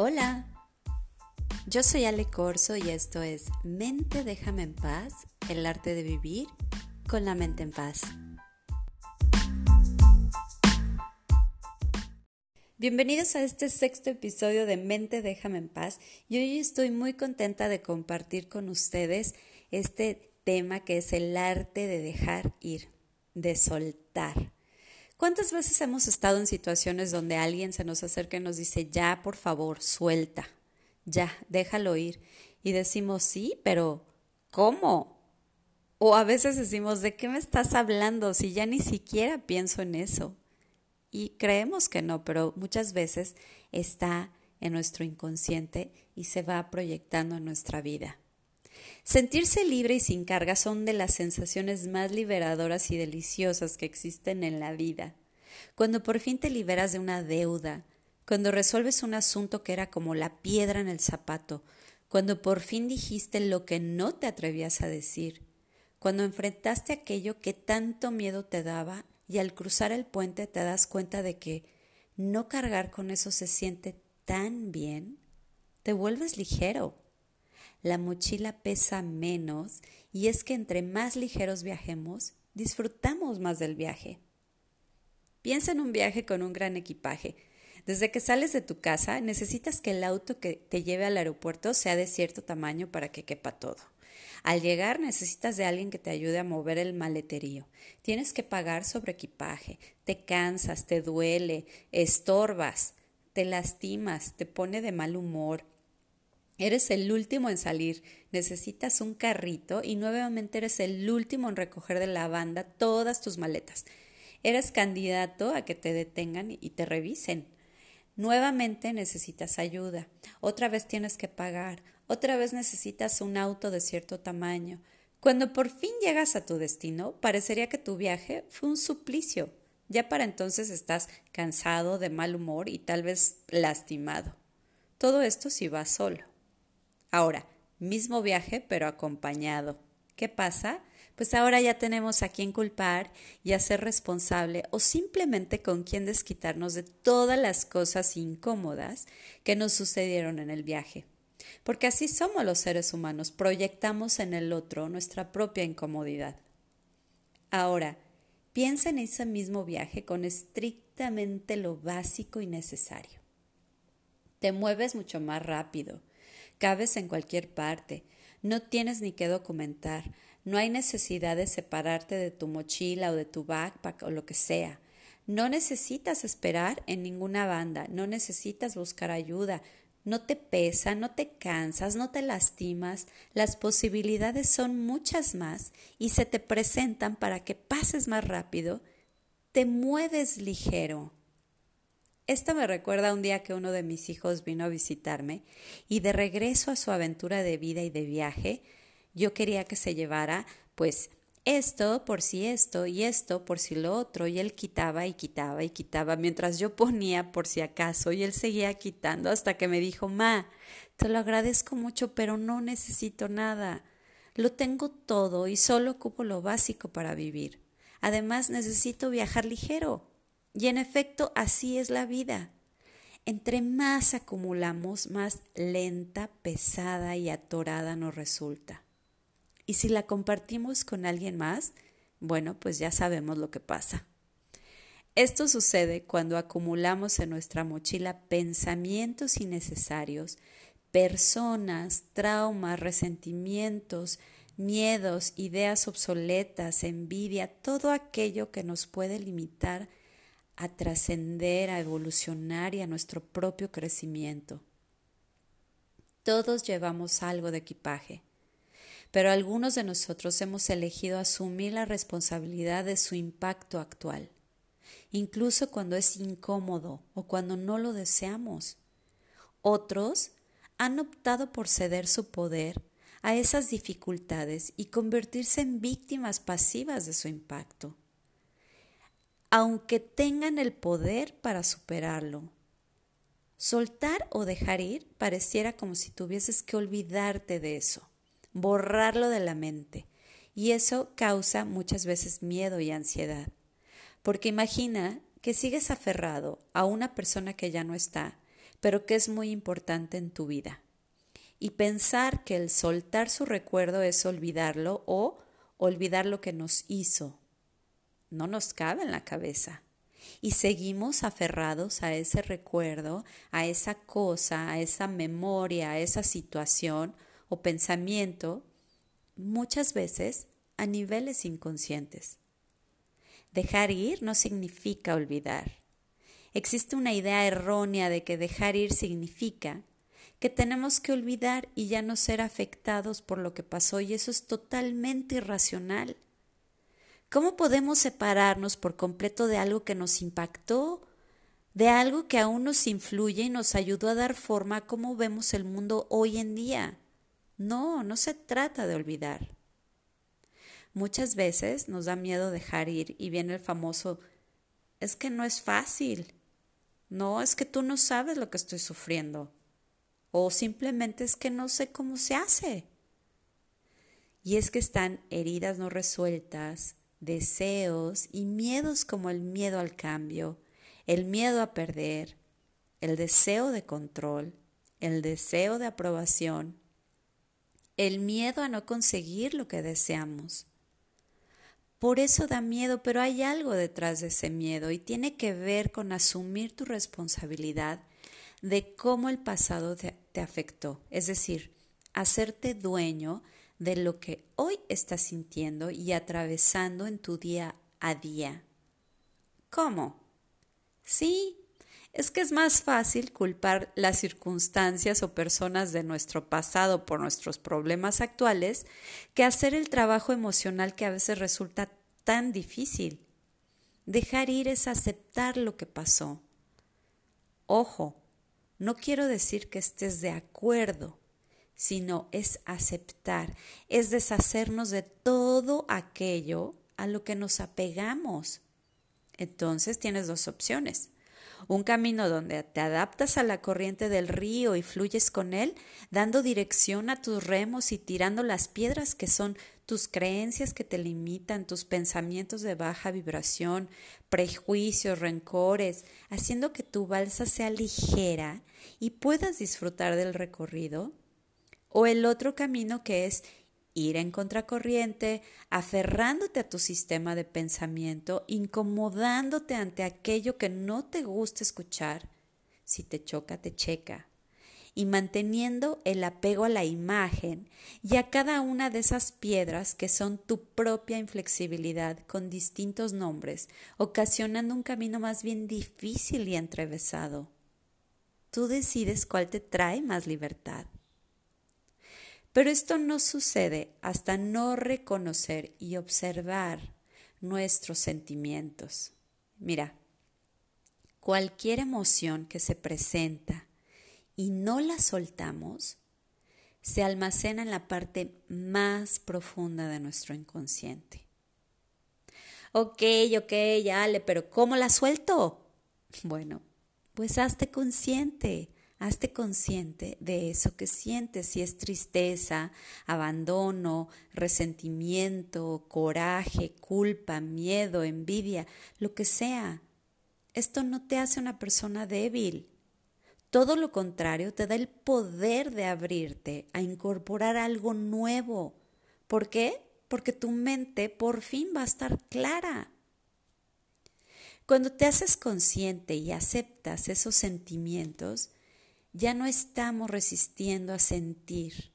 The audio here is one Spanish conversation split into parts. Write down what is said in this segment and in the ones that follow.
Hola, yo soy Ale Corso y esto es Mente déjame en paz, el arte de vivir con la mente en paz. Bienvenidos a este sexto episodio de Mente déjame en paz y hoy estoy muy contenta de compartir con ustedes este tema que es el arte de dejar ir, de soltar. ¿Cuántas veces hemos estado en situaciones donde alguien se nos acerca y nos dice, ya, por favor, suelta, ya, déjalo ir? Y decimos, sí, pero ¿cómo? O a veces decimos, ¿de qué me estás hablando si ya ni siquiera pienso en eso? Y creemos que no, pero muchas veces está en nuestro inconsciente y se va proyectando en nuestra vida. Sentirse libre y sin carga son de las sensaciones más liberadoras y deliciosas que existen en la vida. Cuando por fin te liberas de una deuda, cuando resuelves un asunto que era como la piedra en el zapato, cuando por fin dijiste lo que no te atrevías a decir, cuando enfrentaste aquello que tanto miedo te daba y al cruzar el puente te das cuenta de que no cargar con eso se siente tan bien, te vuelves ligero la mochila pesa menos y es que entre más ligeros viajemos, disfrutamos más del viaje. Piensa en un viaje con un gran equipaje. Desde que sales de tu casa, necesitas que el auto que te lleve al aeropuerto sea de cierto tamaño para que quepa todo. Al llegar necesitas de alguien que te ayude a mover el maleterío. Tienes que pagar sobre equipaje. Te cansas, te duele, estorbas, te lastimas, te pone de mal humor, Eres el último en salir, necesitas un carrito y nuevamente eres el último en recoger de la banda todas tus maletas. Eres candidato a que te detengan y te revisen. Nuevamente necesitas ayuda, otra vez tienes que pagar, otra vez necesitas un auto de cierto tamaño. Cuando por fin llegas a tu destino, parecería que tu viaje fue un suplicio. Ya para entonces estás cansado, de mal humor y tal vez lastimado. Todo esto si vas solo. Ahora, mismo viaje, pero acompañado. ¿Qué pasa? Pues ahora ya tenemos a quien culpar y a ser responsable o simplemente con quien desquitarnos de todas las cosas incómodas que nos sucedieron en el viaje. Porque así somos los seres humanos, proyectamos en el otro nuestra propia incomodidad. Ahora, piensa en ese mismo viaje con estrictamente lo básico y necesario. Te mueves mucho más rápido, Cabes en cualquier parte. No tienes ni que documentar. No hay necesidad de separarte de tu mochila o de tu backpack o lo que sea. No necesitas esperar en ninguna banda. No necesitas buscar ayuda. No te pesa, no te cansas, no te lastimas. Las posibilidades son muchas más y se te presentan para que pases más rápido. Te mueves ligero. Esto me recuerda un día que uno de mis hijos vino a visitarme y de regreso a su aventura de vida y de viaje, yo quería que se llevara pues esto por si esto y esto por si lo otro y él quitaba y quitaba y quitaba mientras yo ponía por si acaso y él seguía quitando hasta que me dijo, Ma, te lo agradezco mucho pero no necesito nada. Lo tengo todo y solo ocupo lo básico para vivir. Además necesito viajar ligero. Y en efecto, así es la vida. Entre más acumulamos, más lenta, pesada y atorada nos resulta. Y si la compartimos con alguien más, bueno, pues ya sabemos lo que pasa. Esto sucede cuando acumulamos en nuestra mochila pensamientos innecesarios, personas, traumas, resentimientos, miedos, ideas obsoletas, envidia, todo aquello que nos puede limitar a trascender, a evolucionar y a nuestro propio crecimiento. Todos llevamos algo de equipaje, pero algunos de nosotros hemos elegido asumir la responsabilidad de su impacto actual, incluso cuando es incómodo o cuando no lo deseamos. Otros han optado por ceder su poder a esas dificultades y convertirse en víctimas pasivas de su impacto aunque tengan el poder para superarlo. Soltar o dejar ir pareciera como si tuvieses que olvidarte de eso, borrarlo de la mente, y eso causa muchas veces miedo y ansiedad. Porque imagina que sigues aferrado a una persona que ya no está, pero que es muy importante en tu vida. Y pensar que el soltar su recuerdo es olvidarlo o olvidar lo que nos hizo. No nos cabe en la cabeza. Y seguimos aferrados a ese recuerdo, a esa cosa, a esa memoria, a esa situación o pensamiento, muchas veces a niveles inconscientes. Dejar ir no significa olvidar. Existe una idea errónea de que dejar ir significa que tenemos que olvidar y ya no ser afectados por lo que pasó y eso es totalmente irracional. ¿Cómo podemos separarnos por completo de algo que nos impactó, de algo que aún nos influye y nos ayudó a dar forma a cómo vemos el mundo hoy en día? No, no se trata de olvidar. Muchas veces nos da miedo dejar ir y viene el famoso es que no es fácil. No, es que tú no sabes lo que estoy sufriendo. O simplemente es que no sé cómo se hace. Y es que están heridas no resueltas, deseos y miedos como el miedo al cambio, el miedo a perder, el deseo de control, el deseo de aprobación, el miedo a no conseguir lo que deseamos. Por eso da miedo, pero hay algo detrás de ese miedo y tiene que ver con asumir tu responsabilidad de cómo el pasado te, afectó, es decir, hacerte dueño de lo que hoy estás sintiendo y atravesando en tu día a día. ¿Cómo? Sí, es que es más fácil culpar las circunstancias o personas de nuestro pasado por nuestros problemas actuales que hacer el trabajo emocional que a veces resulta tan difícil. Dejar ir es aceptar lo que pasó. Ojo, no quiero decir que estés de acuerdo, sino es aceptar, es deshacernos de todo aquello a lo que nos apegamos. Entonces tienes dos opciones un camino donde te adaptas a la corriente del río y fluyes con él, dando dirección a tus remos y tirando las piedras que son tus creencias que te limitan, tus pensamientos de baja vibración, prejuicios, rencores, haciendo que tu balsa sea ligera y puedas disfrutar del recorrido. O el otro camino que es ir en contracorriente, aferrándote a tu sistema de pensamiento, incomodándote ante aquello que no te gusta escuchar, si te choca, te checa, y manteniendo el apego a la imagen y a cada una de esas piedras que son tu propia inflexibilidad con distintos nombres, ocasionando un camino más bien difícil y entrevesado. Tú decides cuál te trae más libertad. Pero esto no sucede hasta no reconocer y observar nuestros sentimientos. Mira, cualquier emoción que se presenta y no la soltamos, se almacena en la parte más profunda de nuestro inconsciente. Ok, ok, ya, pero ¿cómo la suelto? Bueno, pues hazte consciente Hazte consciente de eso que sientes, si es tristeza, abandono, resentimiento, coraje, culpa, miedo, envidia, lo que sea. Esto no te hace una persona débil. Todo lo contrario, te da el poder de abrirte a incorporar algo nuevo. ¿Por qué? Porque tu mente por fin va a estar clara. Cuando te haces consciente y aceptas esos sentimientos, ya no estamos resistiendo a sentir.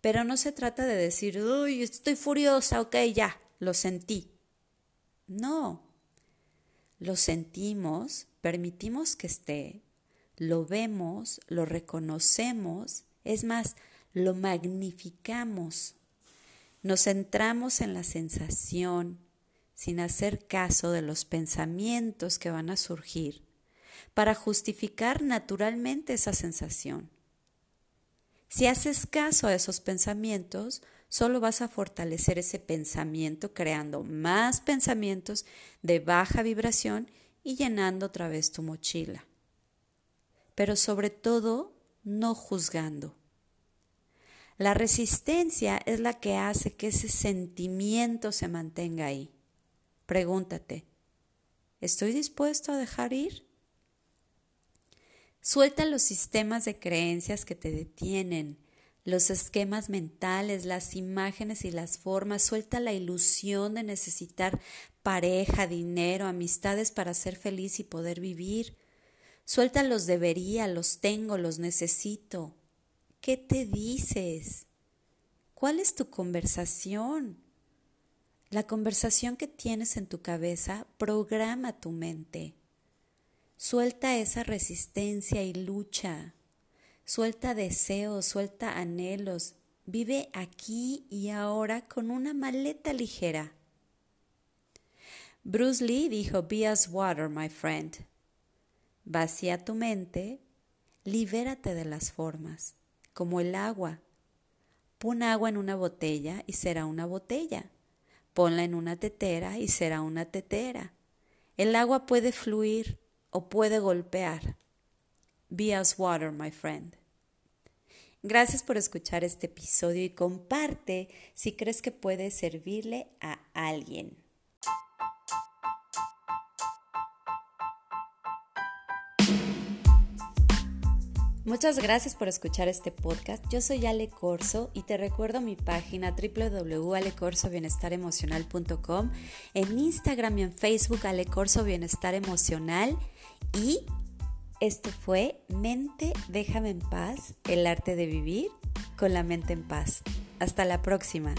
Pero no se trata de decir, uy, estoy furiosa, ok, ya, lo sentí. No, lo sentimos, permitimos que esté, lo vemos, lo reconocemos, es más, lo magnificamos. Nos centramos en la sensación sin hacer caso de los pensamientos que van a surgir para justificar naturalmente esa sensación. Si haces caso a esos pensamientos, solo vas a fortalecer ese pensamiento creando más pensamientos de baja vibración y llenando otra vez tu mochila. Pero sobre todo, no juzgando. La resistencia es la que hace que ese sentimiento se mantenga ahí. Pregúntate, ¿estoy dispuesto a dejar ir? Suelta los sistemas de creencias que te detienen, los esquemas mentales, las imágenes y las formas. Suelta la ilusión de necesitar pareja, dinero, amistades para ser feliz y poder vivir. Suelta los debería, los tengo, los necesito. ¿Qué te dices? ¿Cuál es tu conversación? La conversación que tienes en tu cabeza programa tu mente. Suelta esa resistencia y lucha. Suelta deseos, suelta anhelos. Vive aquí y ahora con una maleta ligera. Bruce Lee dijo, Be as water, my friend. Vacía tu mente, libérate de las formas, como el agua. Pon agua en una botella y será una botella. Ponla en una tetera y será una tetera. El agua puede fluir, o puede golpear. Be as water, my friend. Gracias por escuchar este episodio y comparte si crees que puede servirle a alguien. Muchas gracias por escuchar este podcast. Yo soy Ale Corso y te recuerdo mi página www.alecorsobienestar.emocional.com, en Instagram y en Facebook Ale Corso Bienestar Emocional y esto fue Mente, déjame en paz, el arte de vivir con la mente en paz. Hasta la próxima.